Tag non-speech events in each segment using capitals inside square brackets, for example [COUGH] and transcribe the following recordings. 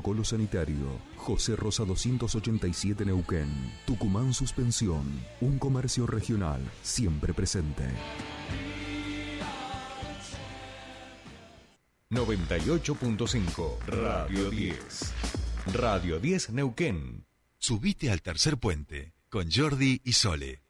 protocolo sanitario. José Rosa 287 Neuquén. Tucumán Suspensión. Un comercio regional siempre presente. 98.5 Radio 10. Radio 10 Neuquén. Subite al tercer puente con Jordi y Sole.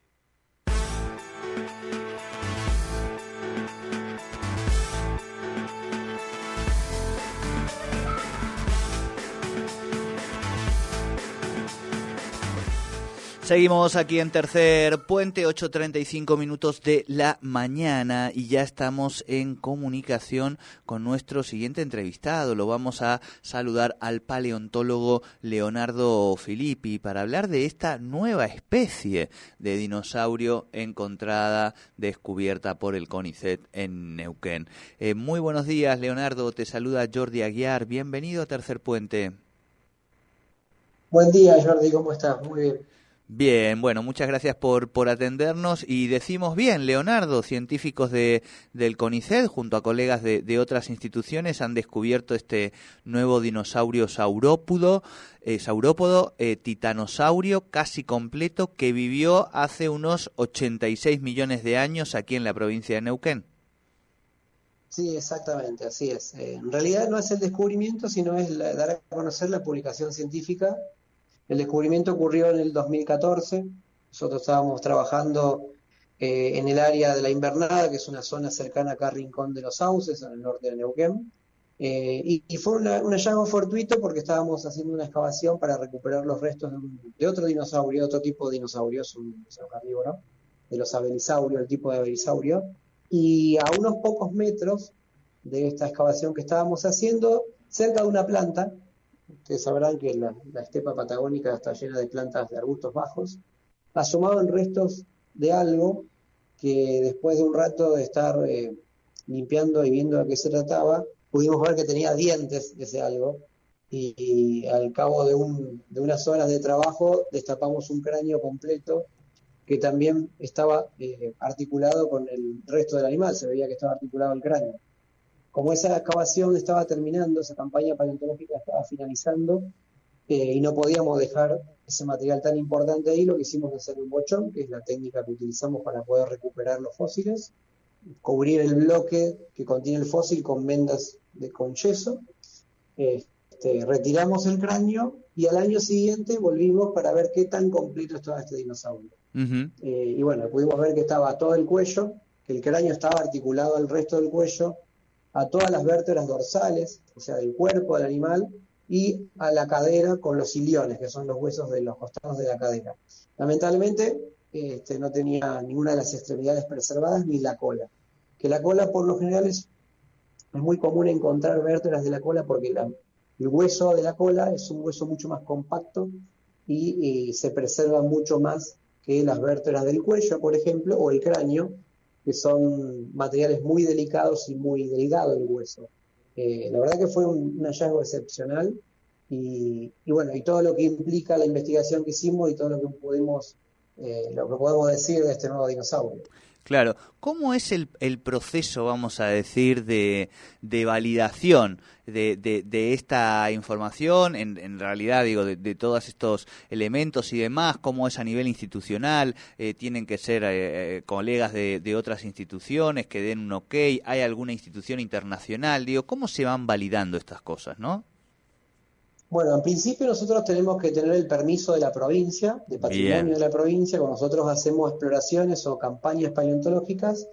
Seguimos aquí en tercer puente, 8.35 minutos de la mañana y ya estamos en comunicación con nuestro siguiente entrevistado. Lo vamos a saludar al paleontólogo Leonardo Filippi para hablar de esta nueva especie de dinosaurio encontrada, descubierta por el CONICET en Neuquén. Eh, muy buenos días, Leonardo. Te saluda Jordi Aguiar. Bienvenido a Tercer Puente. Buen día, Jordi. ¿Cómo estás? Muy bien. Bien, bueno, muchas gracias por, por atendernos y decimos bien, Leonardo, científicos de, del CONICET junto a colegas de, otras instituciones han descubierto este nuevo dinosaurio saurópodo, eh, saurópodo eh, titanosaurio casi completo que vivió hace unos 86 millones de años aquí en la provincia de Neuquén. Sí, exactamente, así es. Eh, en realidad no es el descubrimiento, sino es dar a conocer la publicación científica el descubrimiento ocurrió en el 2014. Nosotros estábamos trabajando eh, en el área de la Invernada, que es una zona cercana acá a Rincón de los Sauces, en el norte de Neuquén. Eh, y, fue un hallazgo fortuito porque estábamos haciendo una excavación para recuperar los restos de, otro dinosaurio, otro tipo de dinosaurio, es un carnívoro, de los abelisaurios, el tipo de abelisaurio. Y a unos pocos metros de esta excavación que estábamos haciendo, cerca de una planta, Ustedes sabrán que la, estepa patagónica está llena de plantas de arbustos bajos. Asomaban restos de algo que después de un rato de estar eh, limpiando y viendo de qué se trataba, pudimos ver que tenía dientes ese algo. Y, al cabo de, unas horas de trabajo destapamos un cráneo completo que también estaba eh, articulado con el resto del animal, se veía que estaba articulado el cráneo como esa excavación estaba terminando, esa campaña paleontológica estaba finalizando eh, y no podíamos dejar ese material tan importante ahí, lo que hicimos es hacer un bochón, que es la técnica que utilizamos para poder recuperar los fósiles, cubrir el bloque que contiene el fósil con vendas de con yeso, este, retiramos el cráneo y al año siguiente volvimos para ver qué tan completo estaba este dinosaurio. Eh, y bueno, pudimos ver que estaba todo el cuello, que el cráneo estaba articulado al resto del cuello, a todas las vértebras dorsales, o sea, del cuerpo del animal, y a la cadera con los iliones, que son los huesos de los costados de la cadera. Lamentablemente, este, no tenía ninguna de las extremidades preservadas ni la cola. Que la cola, por lo general, es, muy común encontrar vértebras de la cola porque el hueso de la cola es un hueso mucho más compacto y, y se preserva mucho más que las vértebras del cuello, por ejemplo, o el cráneo, que son materiales muy delicados y muy delgados el hueso. Eh, la verdad que fue un, hallazgo excepcional y, bueno, y todo lo que implica la investigación que hicimos y todo lo que pudimos, eh, lo que podemos decir de este nuevo dinosaurio. Claro, ¿cómo es el, el proceso, vamos a decir, de, de validación de, de, esta información, en, en realidad, digo, de, todos estos elementos y demás? ¿Cómo es a nivel institucional? Eh, ¿Tienen que ser eh, eh, colegas de, otras instituciones que den un ok? ¿Hay alguna institución internacional? Digo, ¿cómo se van validando estas cosas, no? Bueno, en principio nosotros tenemos que tener el permiso de la provincia, de patrimonio de la provincia, cuando nosotros hacemos exploraciones o campañas paleontológicas,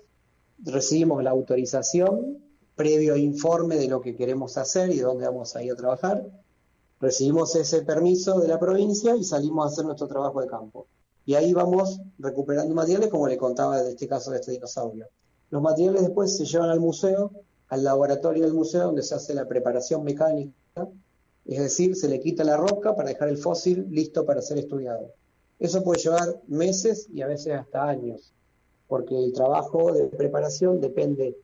recibimos la autorización, previo informe de lo que queremos hacer y dónde vamos a ir a trabajar. Recibimos ese permiso de la provincia y salimos a hacer nuestro trabajo de campo. Y ahí vamos recuperando materiales, como le contaba de este caso de este dinosaurio. Los materiales después se llevan al museo, al laboratorio del museo, donde se hace la preparación mecánica es decir, se le quita la roca para dejar el fósil listo para ser estudiado. Eso puede llevar meses y a veces hasta años, porque el trabajo de preparación depende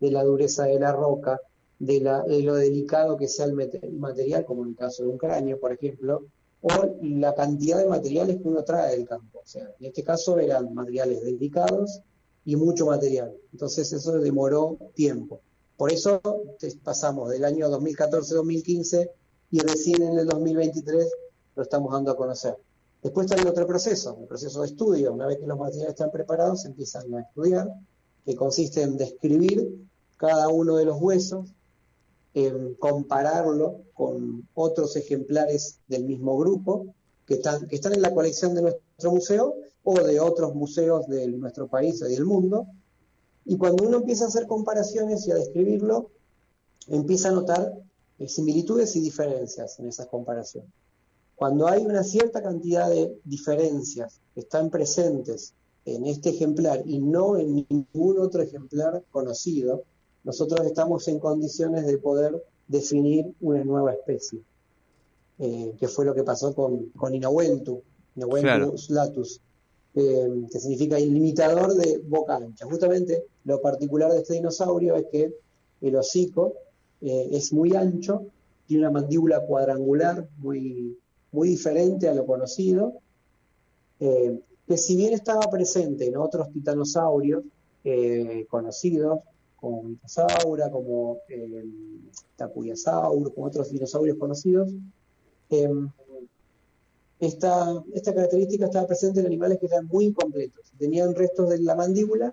de la dureza de la roca, de, lo delicado que sea el material, como en el caso de un cráneo, por ejemplo, o la cantidad de materiales que uno trae del campo. O sea, en este caso eran materiales delicados y mucho material. Entonces eso demoró tiempo. Por eso pasamos del año 2014-2015 y recién en el 2023 lo estamos dando a conocer. Después está el otro proceso, el proceso de estudio. Una vez que los materiales están preparados, empiezan a estudiar, que consiste en describir cada uno de los huesos, en compararlo con otros ejemplares del mismo grupo que están, que están en la colección de nuestro museo o de otros museos de nuestro país y del mundo. Y cuando uno empieza a hacer comparaciones y a describirlo, empieza a notar similitudes y diferencias en esas comparaciones. Cuando hay una cierta cantidad de diferencias que están presentes en este ejemplar y no en ningún otro ejemplar conocido, nosotros estamos en condiciones de poder definir una nueva especie, eh, que fue lo que pasó con, con Inawentu slatus, eh, que significa ilimitador de boca ancha. Justamente lo particular de este dinosaurio es que el hocico eh, es muy ancho, tiene una mandíbula cuadrangular muy, muy diferente a lo conocido, que si bien estaba presente en otros titanosaurios conocidos, como Mitosaura, como eh, Tapuyasaurus, como otros dinosaurios conocidos. Em, esta, esta característica estaba presente en animales que eran muy incompletos. Tenían restos de la mandíbula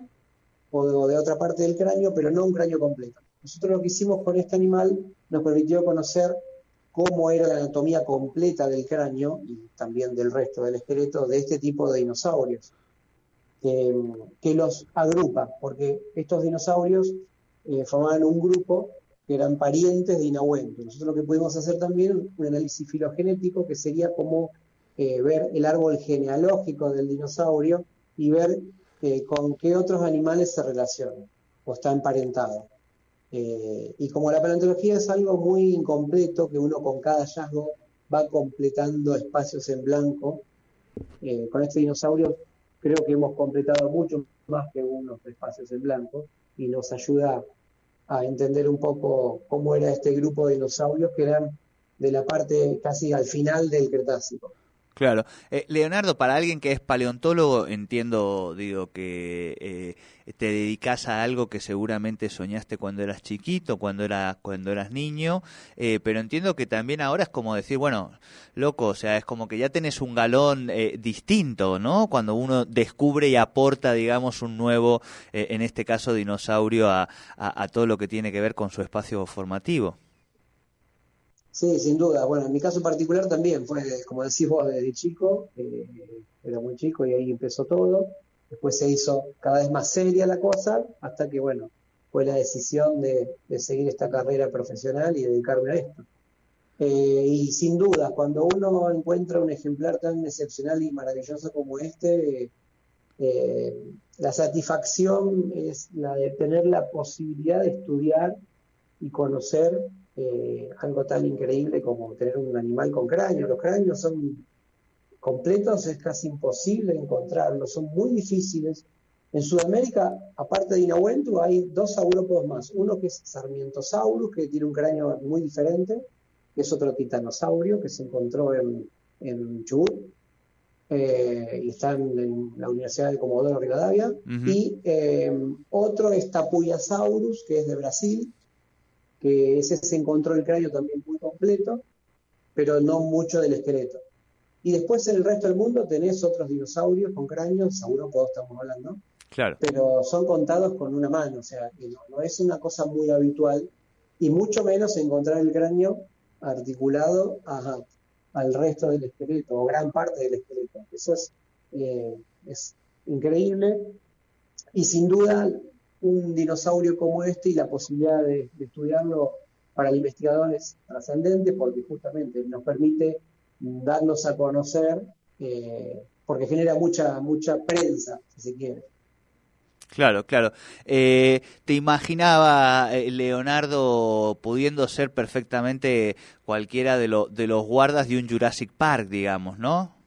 o de, otra parte del cráneo, pero no un cráneo completo. Nosotros lo que hicimos con este animal nos permitió conocer cómo era la anatomía completa del cráneo y también del resto del esqueleto de este tipo de dinosaurios que, los agrupa, porque estos dinosaurios eh, formaban un grupo que eran parientes de Inahuento. Nosotros lo que pudimos hacer también un análisis filogenético que sería como eh, ver el árbol genealógico del dinosaurio y ver eh, con qué otros animales se relacionan o está emparentado. Y como la paleontología es algo muy incompleto, que uno con cada hallazgo va completando espacios en blanco, con este dinosaurio creo que hemos completado mucho más que unos espacios en blanco y nos ayuda a entender un poco cómo era este grupo de dinosaurios que eran de la parte casi al final del Cretácico. Claro. Eh, Leonardo, para alguien que es paleontólogo, entiendo, digo, que eh, te dedicas a algo que seguramente soñaste cuando eras chiquito, cuando, era, cuando eras niño, eh, pero entiendo que también ahora es como decir, bueno, loco, o sea, es como que ya tenés un galón distinto, ¿no? Cuando uno descubre y aporta, digamos, un nuevo, en este caso, dinosaurio a, a todo lo que tiene que ver con su espacio formativo. Sí, sin duda. Bueno, en mi caso particular también fue, como decís vos, desde chico, eh, era muy chico y ahí empezó todo. Después se hizo cada vez más seria la cosa, hasta que, bueno, fue la decisión de, seguir esta carrera profesional y dedicarme a esto. Eh, y sin duda, cuando uno encuentra un ejemplar tan excepcional y maravilloso como este, eh, la satisfacción es la de tener la posibilidad de estudiar y conocer eh, algo tan increíble como tener un animal con cráneo. Los cráneos son completos, es casi imposible encontrarlos, son muy difíciles. En Sudamérica, aparte de Inahuentu, hay dos saurópodos más. Uno que es Sarmientosaurus, que tiene un cráneo muy diferente, que es otro titanosaurio que se encontró en, en Chubut, eh, y está en, la Universidad de Comodoro Rivadavia. Y eh, otro es Tapuyasaurus, que es de Brasil, que ese se encontró el cráneo también muy completo, pero no mucho del esqueleto. Y después en el resto del mundo tenés otros dinosaurios con cráneos, saurópodos estamos hablando, claro. pero son contados con una mano, o sea, que no, es una cosa muy habitual, y mucho menos encontrar el cráneo articulado al resto del esqueleto, o gran parte del esqueleto. Eso es, eh, es increíble, y sin duda un dinosaurio como este y la posibilidad de, estudiarlo para el investigador es trascendente porque justamente nos permite darnos a conocer, eh, porque genera mucha, mucha prensa, si se quiere. Claro, claro. Eh, ¿Te imaginaba, eh, Leonardo, pudiendo ser perfectamente cualquiera de, de los guardas de un Jurassic Park, digamos, ¿no?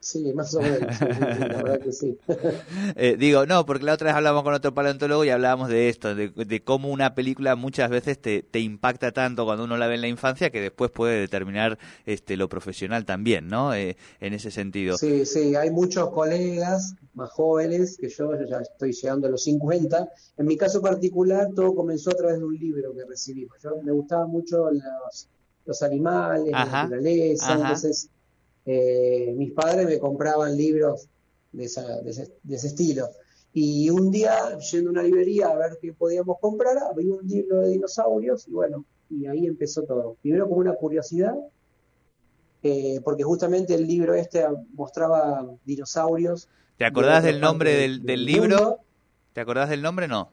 Sí, más o menos, la verdad que sí. [LAUGHS] Eh, digo, no, porque la otra vez hablamos con otro paleontólogo y hablábamos de esto, de, cómo una película muchas veces te, te, impacta tanto cuando uno la ve en la infancia que después puede determinar este, lo profesional también, ¿no? Eh, en ese sentido. Sí, sí, hay muchos colegas más jóvenes que yo, yo ya estoy llegando a los 50. En mi caso particular, todo comenzó a través de un libro que recibimos. Yo me gustaban mucho los los animales, la naturaleza. Entonces, eh, mis padres me compraban libros de, de, ese, estilo. Y un día, yendo a una librería a ver qué podíamos comprar, había un libro de dinosaurios y bueno, y ahí empezó todo. Primero como una curiosidad, eh, porque justamente el libro este mostraba dinosaurios. ¿Te acordás del nombre del, del libro? ¿Te acordás del nombre? No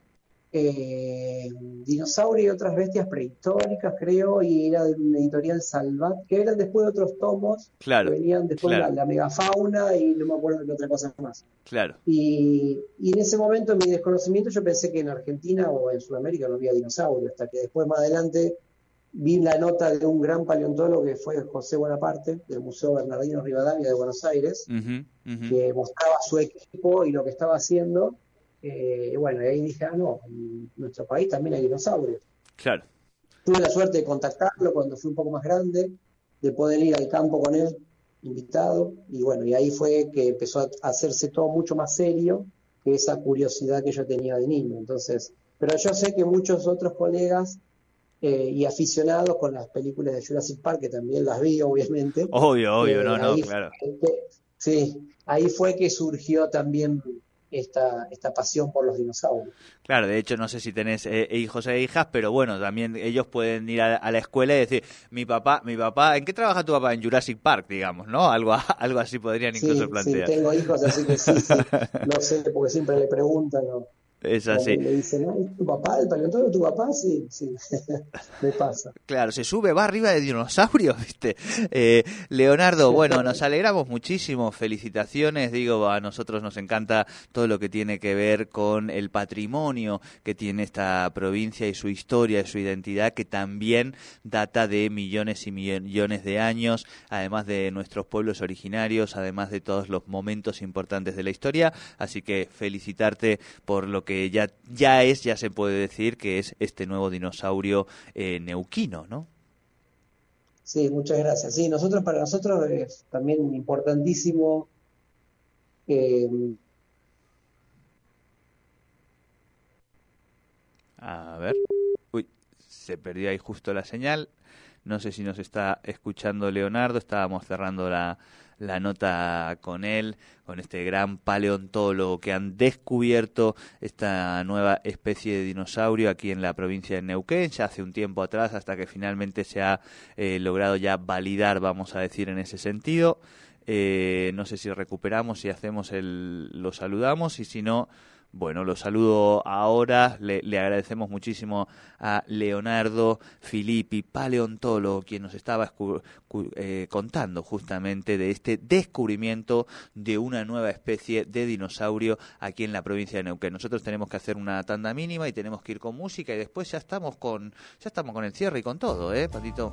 eh, Dinosaurio y otras bestias prehistóricas, creo, y era de una editorial Salvat, que eran después de otros tomos, claro, que venían después de la, megafauna y no me acuerdo de otra cosa más. Claro. Y, en ese momento, en mi desconocimiento, yo pensé que en Argentina o en Sudamérica no había dinosaurio, hasta que después, más adelante, vi la nota de un gran paleontólogo que fue José Bonaparte, del Museo Bernardino Rivadavia de Buenos Aires, que mostraba su equipo y lo que estaba haciendo eh, bueno, y ahí dije, ah, no, en nuestro país también hay dinosaurios. Claro. Tuve la suerte de contactarlo cuando fui un poco más grande, de poder ir al campo con él, invitado, y bueno, y ahí fue que empezó a hacerse todo mucho más serio que esa curiosidad que yo tenía de niño. Entonces, pero yo sé que muchos otros colegas eh, y aficionados con las películas de Jurassic Park, que también las vi, [LAUGHS] obviamente. Obvio, obvio, no, no, claro. sí, ahí fue que surgió también esta, esta pasión por los dinosaurios. Claro, de hecho no sé si tenés eh, hijos e hijas, pero bueno, también ellos pueden ir a, la escuela y decir, mi papá, mi papá, ¿en qué trabaja tu papá? En Jurassic Park, digamos, ¿no? [LAUGHS] Algo, algo así podrían incluso plantear. Sí, tengo hijos, así que sí, sí, no sé, porque siempre le preguntan, ¿no? Es así. Le dicen, ¿tu papá, el paleontólogo, tu papá? Sí, sí, [LAUGHS] me pasa. Claro, se sube, va arriba de dinosaurios, [LAUGHS] ¿viste? Eh, Leonardo, bueno, nos alegramos muchísimo, felicitaciones, digo, a nosotros nos encanta todo lo que tiene que ver con el patrimonio que tiene esta provincia y su historia y su identidad, que también data de millones y millones de años, además de nuestros pueblos originarios, además de todos los momentos importantes de la historia, así que felicitarte por lo que que ya, ya es, ya se puede decir que es este nuevo dinosaurio eh, neuquino, ¿no? Sí, muchas gracias. Sí, nosotros para nosotros es también importantísimo eh, A ver. Uy, se perdió ahí justo la señal. No sé si nos está escuchando Leonardo. Estábamos cerrando la, la nota con él, con este gran paleontólogo que han descubierto esta nueva especie de dinosaurio aquí en la provincia de Neuquén, ya hace un tiempo atrás, hasta que finalmente se ha eh, logrado ya validar, vamos a decir, en ese sentido. Eh, no sé si recuperamos, si hacemos el, lo saludamos y si no, bueno, lo saludo ahora, le, agradecemos muchísimo a Leonardo Filippi, paleontólogo, quien nos estaba eh, contando justamente de este descubrimiento de una nueva especie de dinosaurio aquí en la provincia de Neuquén. Nosotros tenemos que hacer una tanda mínima y tenemos que ir con música y después ya estamos con, ya estamos con el cierre y con todo, ¿eh, Patito?